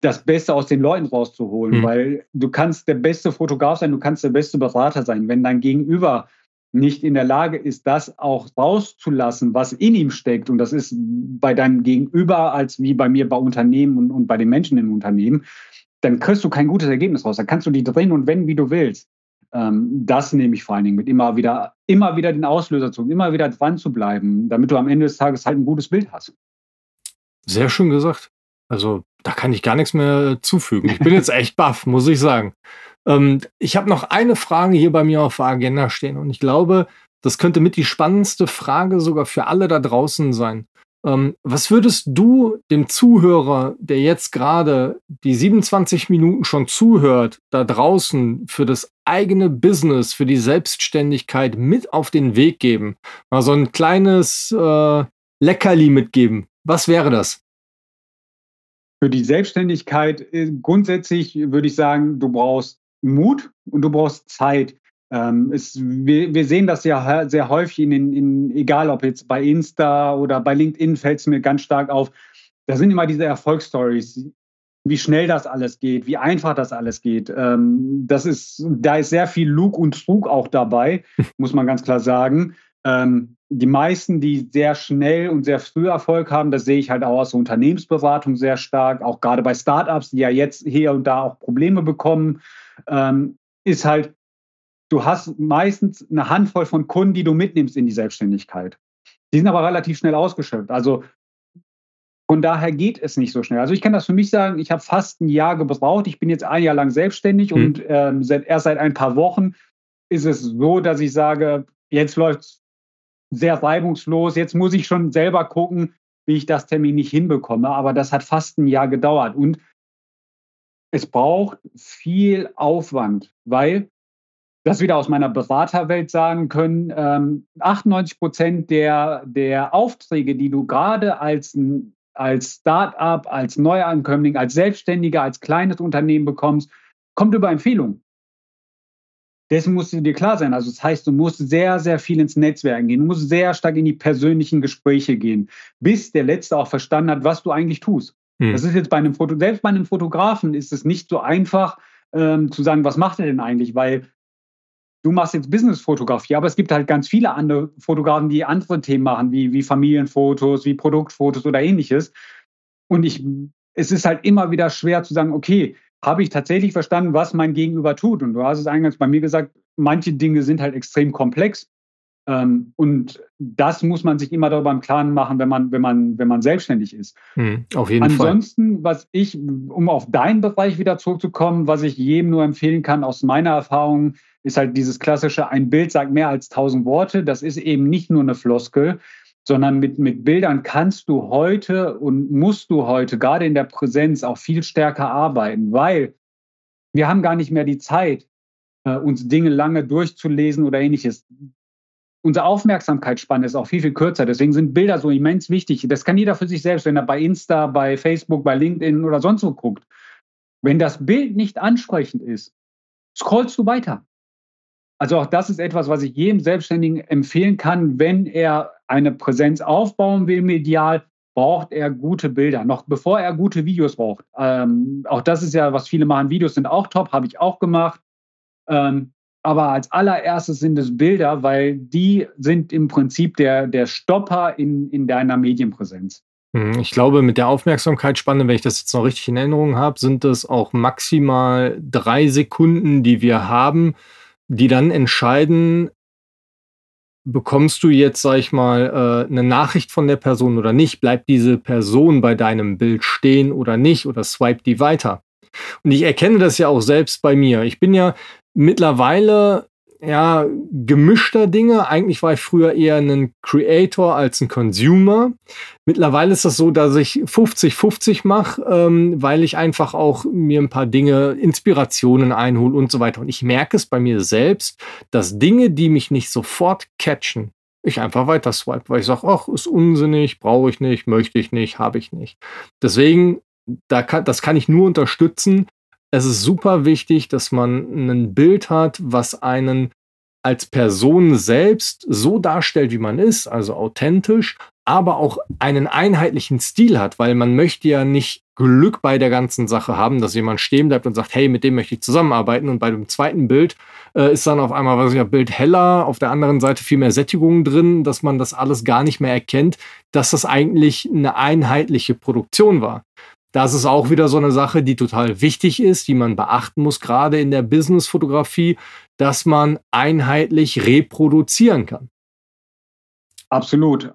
das Beste aus den Leuten rauszuholen, mhm. weil du kannst der beste Fotograf sein, du kannst der beste Berater sein. Wenn dein Gegenüber nicht in der Lage ist, das auch rauszulassen, was in ihm steckt, und das ist bei deinem Gegenüber als wie bei mir bei Unternehmen und, und bei den Menschen in Unternehmen, dann kriegst du kein gutes Ergebnis raus. Dann kannst du die drehen und wenden, wie du willst. Ähm, das nehme ich vor allen Dingen mit, immer wieder, immer wieder den Auslöser zu, immer wieder dran zu bleiben, damit du am Ende des Tages halt ein gutes Bild hast. Sehr schön gesagt. Also da kann ich gar nichts mehr zufügen. Ich bin jetzt echt baff, muss ich sagen. Ähm, ich habe noch eine Frage hier bei mir auf der Agenda stehen und ich glaube, das könnte mit die spannendste Frage sogar für alle da draußen sein. Ähm, was würdest du dem Zuhörer, der jetzt gerade die 27 Minuten schon zuhört, da draußen für das eigene Business, für die Selbstständigkeit mit auf den Weg geben? Mal so ein kleines äh, Leckerli mitgeben. Was wäre das? Für die Selbstständigkeit äh, grundsätzlich würde ich sagen, du brauchst Mut und du brauchst Zeit. Ähm, es, wir, wir, sehen das ja sehr häufig in, in, in, egal ob jetzt bei Insta oder bei LinkedIn fällt es mir ganz stark auf. Da sind immer diese Erfolgsstories, wie schnell das alles geht, wie einfach das alles geht. Ähm, das ist, da ist sehr viel Lug und Trug auch dabei, <laughs> muss man ganz klar sagen. Ähm, die meisten, die sehr schnell und sehr früh Erfolg haben, das sehe ich halt auch aus der Unternehmensberatung sehr stark, auch gerade bei Startups, die ja jetzt hier und da auch Probleme bekommen ähm, ist halt, du hast meistens eine Handvoll von Kunden, die du mitnimmst in die Selbstständigkeit. Die sind aber relativ schnell ausgeschöpft. Also von daher geht es nicht so schnell. Also ich kann das für mich sagen, ich habe fast ein Jahr gebraucht. Ich bin jetzt ein Jahr lang selbstständig mhm. und ähm, seit, erst seit ein paar Wochen ist es so, dass ich sage, jetzt läuft es sehr reibungslos. Jetzt muss ich schon selber gucken, wie ich das Termin nicht hinbekomme. Aber das hat fast ein Jahr gedauert. Und es braucht viel Aufwand, weil das wieder aus meiner Beraterwelt sagen können, ähm, 98 Prozent der, der Aufträge, die du gerade als, als Start-up, als Neuankömmling, als Selbstständiger, als kleines Unternehmen bekommst, kommt über Empfehlungen. Dessen musst du dir klar sein. Also das heißt, du musst sehr, sehr viel ins Netzwerk gehen. Du musst sehr stark in die persönlichen Gespräche gehen, bis der Letzte auch verstanden hat, was du eigentlich tust. Hm. Das ist jetzt bei einem Foto, selbst bei einem Fotografen ist es nicht so einfach ähm, zu sagen, was macht er denn eigentlich? Weil du machst jetzt Businessfotografie, aber es gibt halt ganz viele andere Fotografen, die andere Themen machen, wie, wie Familienfotos, wie Produktfotos oder ähnliches. Und ich, es ist halt immer wieder schwer zu sagen, okay, habe ich tatsächlich verstanden, was mein Gegenüber tut? Und du hast es eingangs bei mir gesagt, manche Dinge sind halt extrem komplex. Ähm, und das muss man sich immer darüber im Klaren machen, wenn man, wenn man, wenn man selbstständig ist. Hm, auf jeden Ansonsten, Fall. Ansonsten, was ich, um auf deinen Bereich wieder zurückzukommen, was ich jedem nur empfehlen kann aus meiner Erfahrung, ist halt dieses klassische, ein Bild sagt mehr als tausend Worte. Das ist eben nicht nur eine Floskel, sondern mit, mit Bildern kannst du heute und musst du heute, gerade in der Präsenz, auch viel stärker arbeiten, weil wir haben gar nicht mehr die Zeit, äh, uns Dinge lange durchzulesen oder ähnliches unsere Aufmerksamkeitsspanne ist auch viel, viel kürzer. Deswegen sind Bilder so immens wichtig. Das kann jeder für sich selbst, wenn er bei Insta, bei Facebook, bei LinkedIn oder sonst wo guckt. Wenn das Bild nicht ansprechend ist, scrollst du weiter. Also auch das ist etwas, was ich jedem Selbstständigen empfehlen kann, wenn er eine Präsenz aufbauen will medial, braucht er gute Bilder, noch bevor er gute Videos braucht. Ähm, auch das ist ja, was viele machen. Videos sind auch top, habe ich auch gemacht. Ähm, aber als allererstes sind es Bilder, weil die sind im Prinzip der, der Stopper in, in deiner Medienpräsenz. Hm, ich glaube, mit der Aufmerksamkeitsspanne, wenn ich das jetzt noch richtig in Erinnerung habe, sind es auch maximal drei Sekunden, die wir haben, die dann entscheiden, bekommst du jetzt, sag ich mal, äh, eine Nachricht von der Person oder nicht? Bleibt diese Person bei deinem Bild stehen oder nicht? Oder swipe die weiter? Und ich erkenne das ja auch selbst bei mir. Ich bin ja mittlerweile ja gemischter Dinge. Eigentlich war ich früher eher ein Creator als ein Consumer. Mittlerweile ist das so, dass ich 50-50 mache, ähm, weil ich einfach auch mir ein paar Dinge, Inspirationen einhole und so weiter. Und ich merke es bei mir selbst, dass Dinge, die mich nicht sofort catchen, ich einfach weiter swipe, weil ich sage, ach, ist unsinnig, brauche ich nicht, möchte ich nicht, habe ich nicht. Deswegen, da kann, das kann ich nur unterstützen, es ist super wichtig, dass man ein Bild hat, was einen als Person selbst so darstellt, wie man ist, also authentisch, aber auch einen einheitlichen Stil hat, weil man möchte ja nicht Glück bei der ganzen Sache haben, dass jemand stehen bleibt und sagt, hey, mit dem möchte ich zusammenarbeiten. Und bei dem zweiten Bild äh, ist dann auf einmal, was ich ja, Bild heller, auf der anderen Seite viel mehr Sättigung drin, dass man das alles gar nicht mehr erkennt, dass das eigentlich eine einheitliche Produktion war. Das ist auch wieder so eine Sache, die total wichtig ist, die man beachten muss, gerade in der Business-Fotografie, dass man einheitlich reproduzieren kann. Absolut.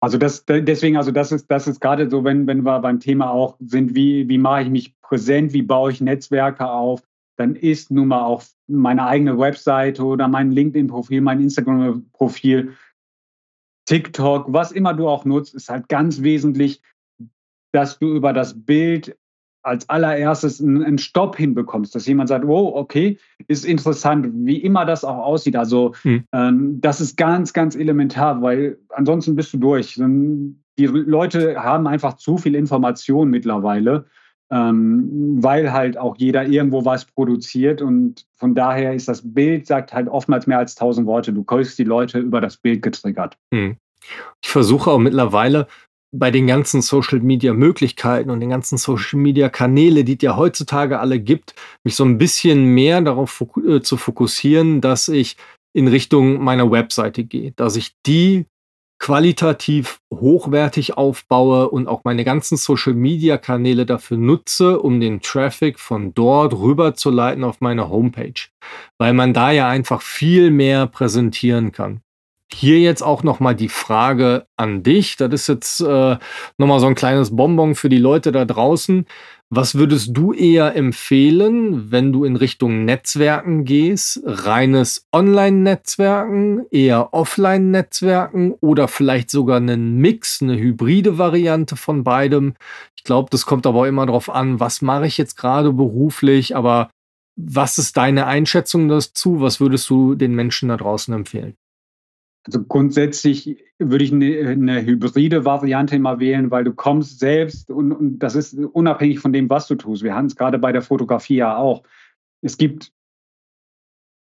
Also das, deswegen, also das ist, das ist gerade so, wenn, wenn wir beim Thema auch sind, wie, wie mache ich mich präsent, wie baue ich Netzwerke auf, dann ist nun mal auch meine eigene Webseite oder mein LinkedIn-Profil, mein Instagram-Profil, TikTok, was immer du auch nutzt, ist halt ganz wesentlich, dass du über das Bild als allererstes einen Stopp hinbekommst, dass jemand sagt, wow, okay, ist interessant, wie immer das auch aussieht. Also mhm. ähm, das ist ganz, ganz elementar, weil ansonsten bist du durch. Die Leute haben einfach zu viel Information mittlerweile, ähm, weil halt auch jeder irgendwo was produziert und von daher ist das Bild, sagt halt oftmals mehr als tausend Worte. Du kriegst die Leute über das Bild getriggert. Mhm. Ich versuche auch mittlerweile bei den ganzen Social Media Möglichkeiten und den ganzen Social Media Kanäle, die es ja heutzutage alle gibt, mich so ein bisschen mehr darauf äh, zu fokussieren, dass ich in Richtung meiner Webseite gehe, dass ich die qualitativ hochwertig aufbaue und auch meine ganzen Social Media Kanäle dafür nutze, um den Traffic von dort rüber zu leiten auf meine Homepage, weil man da ja einfach viel mehr präsentieren kann. Hier jetzt auch nochmal die Frage an dich. Das ist jetzt äh, nochmal so ein kleines Bonbon für die Leute da draußen. Was würdest du eher empfehlen, wenn du in Richtung Netzwerken gehst? Reines Online-Netzwerken, eher Offline-Netzwerken oder vielleicht sogar einen Mix, eine hybride Variante von beidem? Ich glaube, das kommt aber auch immer darauf an, was mache ich jetzt gerade beruflich, aber was ist deine Einschätzung dazu? Was würdest du den Menschen da draußen empfehlen? Also grundsätzlich würde ich eine, eine, hybride Variante immer wählen, weil du kommst selbst und, und das ist unabhängig von dem, was du tust. Wir haben es gerade bei der Fotografie ja auch. Es gibt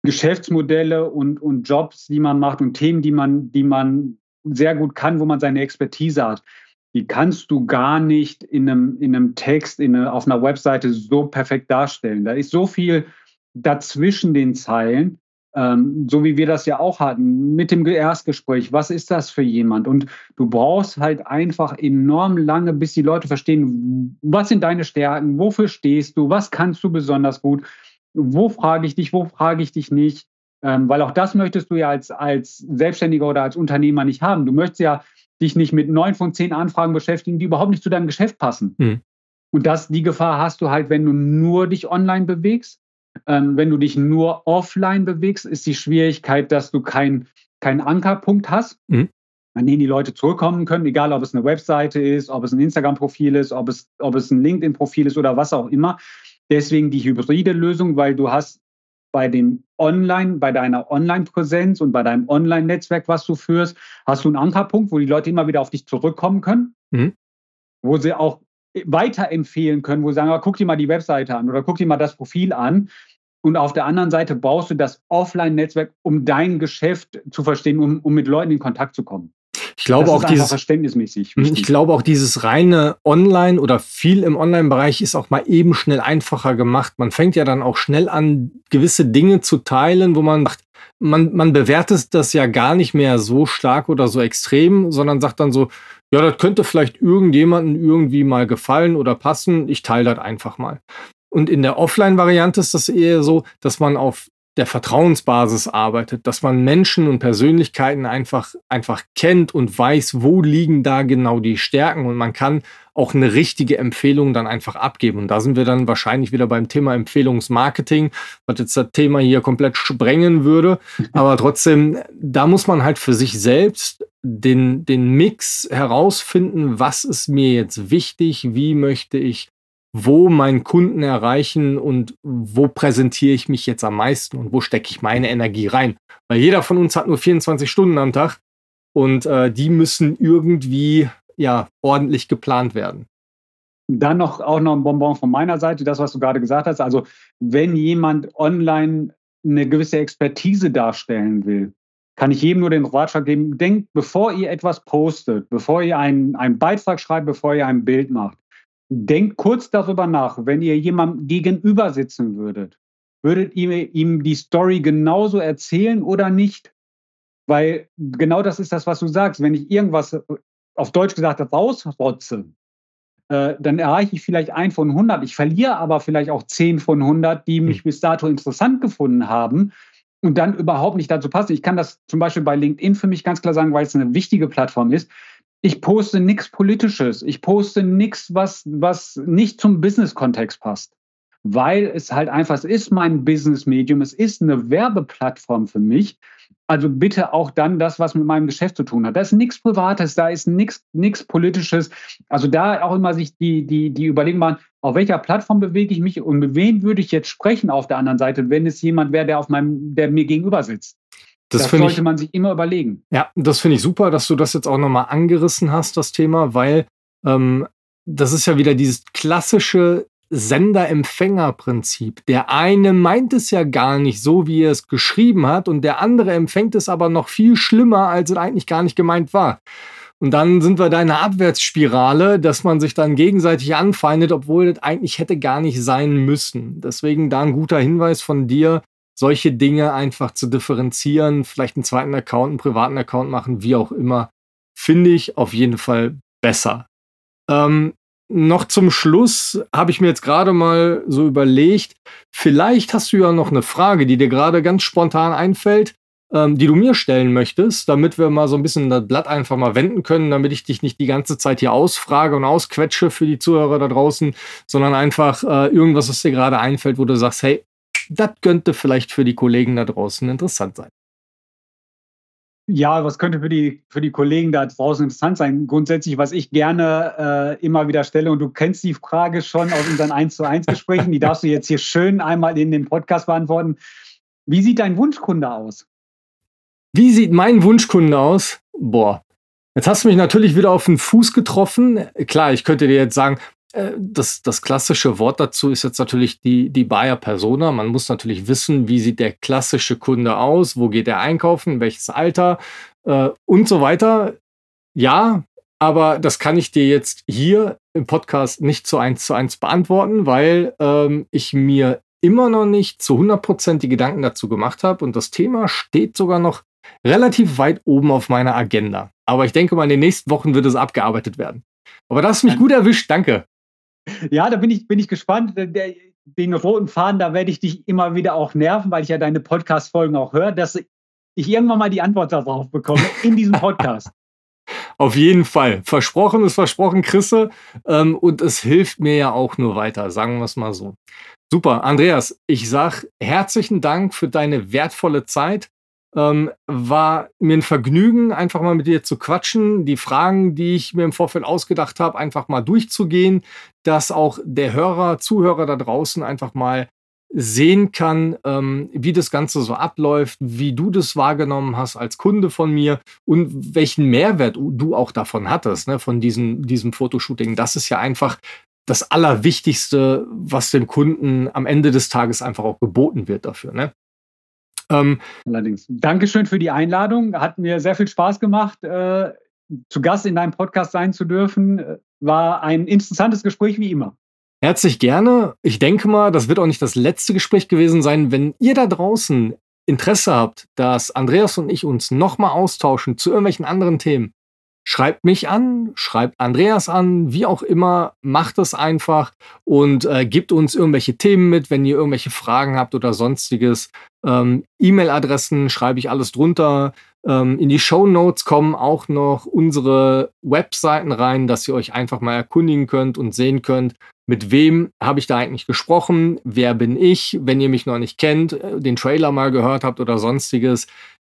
Geschäftsmodelle und, und Jobs, die man macht und Themen, die man, die man sehr gut kann, wo man seine Expertise hat. Die kannst du gar nicht in einem, in einem Text, in eine, auf einer Webseite so perfekt darstellen. Da ist so viel dazwischen den Zeilen ähm, so wie wir das ja auch hatten, mit dem Erstgespräch, was ist das für jemand? Und du brauchst halt einfach enorm lange, bis die Leute verstehen, was sind deine Stärken, wofür stehst du, was kannst du besonders gut, wo frage ich dich, wo frage ich dich nicht. Ähm, weil auch das möchtest du ja als, als Selbstständiger oder als Unternehmer nicht haben. Du möchtest ja dich nicht mit neun von zehn Anfragen beschäftigen, die überhaupt nicht zu deinem Geschäft passen. Mhm. Und das, die Gefahr hast du halt, wenn du nur dich online bewegst ähm, wenn du dich nur offline bewegst, ist die Schwierigkeit, dass du keinen kein Ankerpunkt hast, mhm. an den die Leute zurückkommen können, egal ob es eine Webseite ist, ob es ein Instagram-Profil ist, ob es, ob es ein LinkedIn-Profil ist oder was auch immer. Deswegen die hybride Lösung, weil du hast bei dem Online, bei deiner Online-Präsenz und bei deinem Online-Netzwerk, was du führst, hast du einen Ankerpunkt, wo die Leute immer wieder auf dich zurückkommen können, mhm. wo sie auch weiterempfehlen können, wo sie sagen, ah, guck dir mal die Webseite an oder guck dir mal das Profil an. Und auf der anderen Seite brauchst du das Offline-Netzwerk, um dein Geschäft zu verstehen, um, um mit Leuten in Kontakt zu kommen. Ich glaube das auch dieses verständnismäßig. Wichtig. Ich glaube auch dieses reine Online oder viel im Online-Bereich ist auch mal eben schnell einfacher gemacht. Man fängt ja dann auch schnell an, gewisse Dinge zu teilen, wo man macht, man, man bewertet das ja gar nicht mehr so stark oder so extrem, sondern sagt dann so, ja, das könnte vielleicht irgendjemandem irgendwie mal gefallen oder passen. Ich teile das einfach mal. Und in der Offline-Variante ist das eher so, dass man auf der Vertrauensbasis arbeitet, dass man Menschen und Persönlichkeiten einfach, einfach kennt und weiß, wo liegen da genau die Stärken und man kann auch eine richtige Empfehlung dann einfach abgeben. Und da sind wir dann wahrscheinlich wieder beim Thema Empfehlungsmarketing, was jetzt das Thema hier komplett sprengen würde. <laughs> Aber trotzdem, da muss man halt für sich selbst den, den Mix herausfinden, was ist mir jetzt wichtig, wie möchte ich wo meinen Kunden erreichen und wo präsentiere ich mich jetzt am meisten und wo stecke ich meine Energie rein. Weil jeder von uns hat nur 24 Stunden am Tag und äh, die müssen irgendwie ja ordentlich geplant werden. Dann noch auch noch ein Bonbon von meiner Seite, das, was du gerade gesagt hast. Also, wenn jemand online eine gewisse Expertise darstellen will, kann ich jedem nur den Ratschlag geben, denkt, bevor ihr etwas postet, bevor ihr einen, einen Beitrag schreibt, bevor ihr ein Bild macht, denkt kurz darüber nach, wenn ihr jemandem gegenüber sitzen würdet, würdet ihr ihm die Story genauso erzählen oder nicht? Weil genau das ist das, was du sagst. Wenn ich irgendwas auf Deutsch gesagt rausrotze, äh, dann erreiche ich vielleicht ein von 100. Ich verliere aber vielleicht auch 10 von 100, die mich hm. bis dato interessant gefunden haben und dann überhaupt nicht dazu passen. Ich kann das zum Beispiel bei LinkedIn für mich ganz klar sagen, weil es eine wichtige Plattform ist. Ich poste nichts Politisches. Ich poste nichts, was, was nicht zum Business-Kontext passt. Weil es halt einfach, es ist mein Business-Medium, es ist eine Werbeplattform für mich. Also bitte auch dann das, was mit meinem Geschäft zu tun hat. Da ist nichts Privates, da ist nichts, Politisches. Also da auch immer sich die, die, die überlegen waren, auf welcher Plattform bewege ich mich und mit wem würde ich jetzt sprechen auf der anderen Seite, wenn es jemand wäre, der auf meinem, der mir gegenüber sitzt. Das, das sollte ich, man sich immer überlegen. Ja, das finde ich super, dass du das jetzt auch nochmal angerissen hast, das Thema, weil ähm, das ist ja wieder dieses klassische Sender-Empfänger-Prinzip. Der eine meint es ja gar nicht so, wie er es geschrieben hat, und der andere empfängt es aber noch viel schlimmer, als es eigentlich gar nicht gemeint war. Und dann sind wir da in einer Abwärtsspirale, dass man sich dann gegenseitig anfeindet, obwohl das eigentlich hätte gar nicht sein müssen. Deswegen da ein guter Hinweis von dir, solche Dinge einfach zu differenzieren, vielleicht einen zweiten Account, einen privaten Account machen, wie auch immer, finde ich auf jeden Fall besser. Ähm, noch zum Schluss habe ich mir jetzt gerade mal so überlegt, vielleicht hast du ja noch eine Frage, die dir gerade ganz spontan einfällt, ähm, die du mir stellen möchtest, damit wir mal so ein bisschen das Blatt einfach mal wenden können, damit ich dich nicht die ganze Zeit hier ausfrage und ausquetsche für die Zuhörer da draußen, sondern einfach äh, irgendwas, was dir gerade einfällt, wo du sagst, hey, das könnte vielleicht für die Kollegen da draußen interessant sein. Ja, was könnte für die, für die Kollegen da draußen interessant sein? Grundsätzlich, was ich gerne äh, immer wieder stelle, und du kennst die Frage schon aus unseren 1 zu 1 Gesprächen, die darfst du jetzt hier schön einmal in dem Podcast beantworten. Wie sieht dein Wunschkunde aus? Wie sieht mein Wunschkunde aus? Boah, Jetzt hast du mich natürlich wieder auf den Fuß getroffen. Klar, ich könnte dir jetzt sagen, das, das klassische Wort dazu ist jetzt natürlich die, die Buyer Persona. Man muss natürlich wissen, wie sieht der klassische Kunde aus, wo geht er einkaufen, welches Alter äh, und so weiter. Ja, aber das kann ich dir jetzt hier im Podcast nicht zu eins zu eins beantworten, weil ähm, ich mir immer noch nicht zu 100% die Gedanken dazu gemacht habe und das Thema steht sogar noch relativ weit oben auf meiner Agenda. Aber ich denke mal, in den nächsten Wochen wird es abgearbeitet werden. Aber das hast mich gut erwischt, danke. Ja, da bin ich, bin ich gespannt. Der, den roten Faden, da werde ich dich immer wieder auch nerven, weil ich ja deine Podcast-Folgen auch höre, dass ich irgendwann mal die Antwort darauf bekomme in diesem Podcast. <laughs> Auf jeden Fall. Versprochen ist versprochen, Chrisse. Ähm, und es hilft mir ja auch nur weiter, sagen wir es mal so. Super, Andreas, ich sage herzlichen Dank für deine wertvolle Zeit. Ähm, war mir ein Vergnügen, einfach mal mit dir zu quatschen, die Fragen, die ich mir im Vorfeld ausgedacht habe, einfach mal durchzugehen, dass auch der Hörer, Zuhörer da draußen einfach mal sehen kann, ähm, wie das Ganze so abläuft, wie du das wahrgenommen hast als Kunde von mir und welchen Mehrwert du auch davon hattest, ne, von diesem, diesem Fotoshooting. Das ist ja einfach das Allerwichtigste, was dem Kunden am Ende des Tages einfach auch geboten wird dafür. Ne? Ähm, Allerdings. Dankeschön für die Einladung. Hat mir sehr viel Spaß gemacht, äh, zu Gast in deinem Podcast sein zu dürfen. War ein interessantes Gespräch wie immer. Herzlich gerne. Ich denke mal, das wird auch nicht das letzte Gespräch gewesen sein. Wenn ihr da draußen Interesse habt, dass Andreas und ich uns nochmal austauschen zu irgendwelchen anderen Themen, schreibt mich an, schreibt Andreas an, wie auch immer, macht es einfach und äh, gebt uns irgendwelche Themen mit, wenn ihr irgendwelche Fragen habt oder sonstiges. Ähm, E-Mail-Adressen schreibe ich alles drunter. Ähm, in die Show Notes kommen auch noch unsere Webseiten rein, dass ihr euch einfach mal erkundigen könnt und sehen könnt, mit wem habe ich da eigentlich gesprochen, wer bin ich, wenn ihr mich noch nicht kennt, äh, den Trailer mal gehört habt oder sonstiges.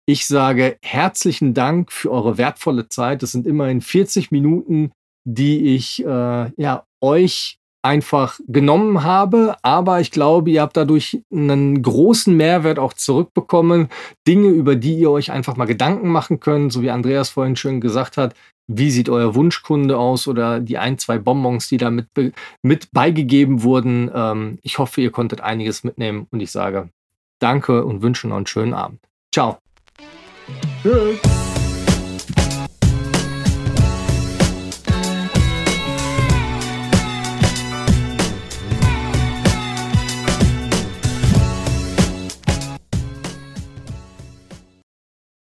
Ich sage herzlichen Dank für eure wertvolle Zeit. Das sind immerhin 40 Minuten, die ich äh, ja, euch einfach genommen habe. Aber ich glaube, ihr habt dadurch einen großen Mehrwert auch zurückbekommen. Dinge, über die ihr euch einfach mal Gedanken machen könnt, so wie Andreas vorhin schön gesagt hat. Wie sieht euer Wunschkunde aus oder die ein, zwei Bonbons, die da mit, mit beigegeben wurden? Ähm, ich hoffe, ihr konntet einiges mitnehmen und ich sage Danke und wünsche noch einen schönen Abend. Ciao. Good.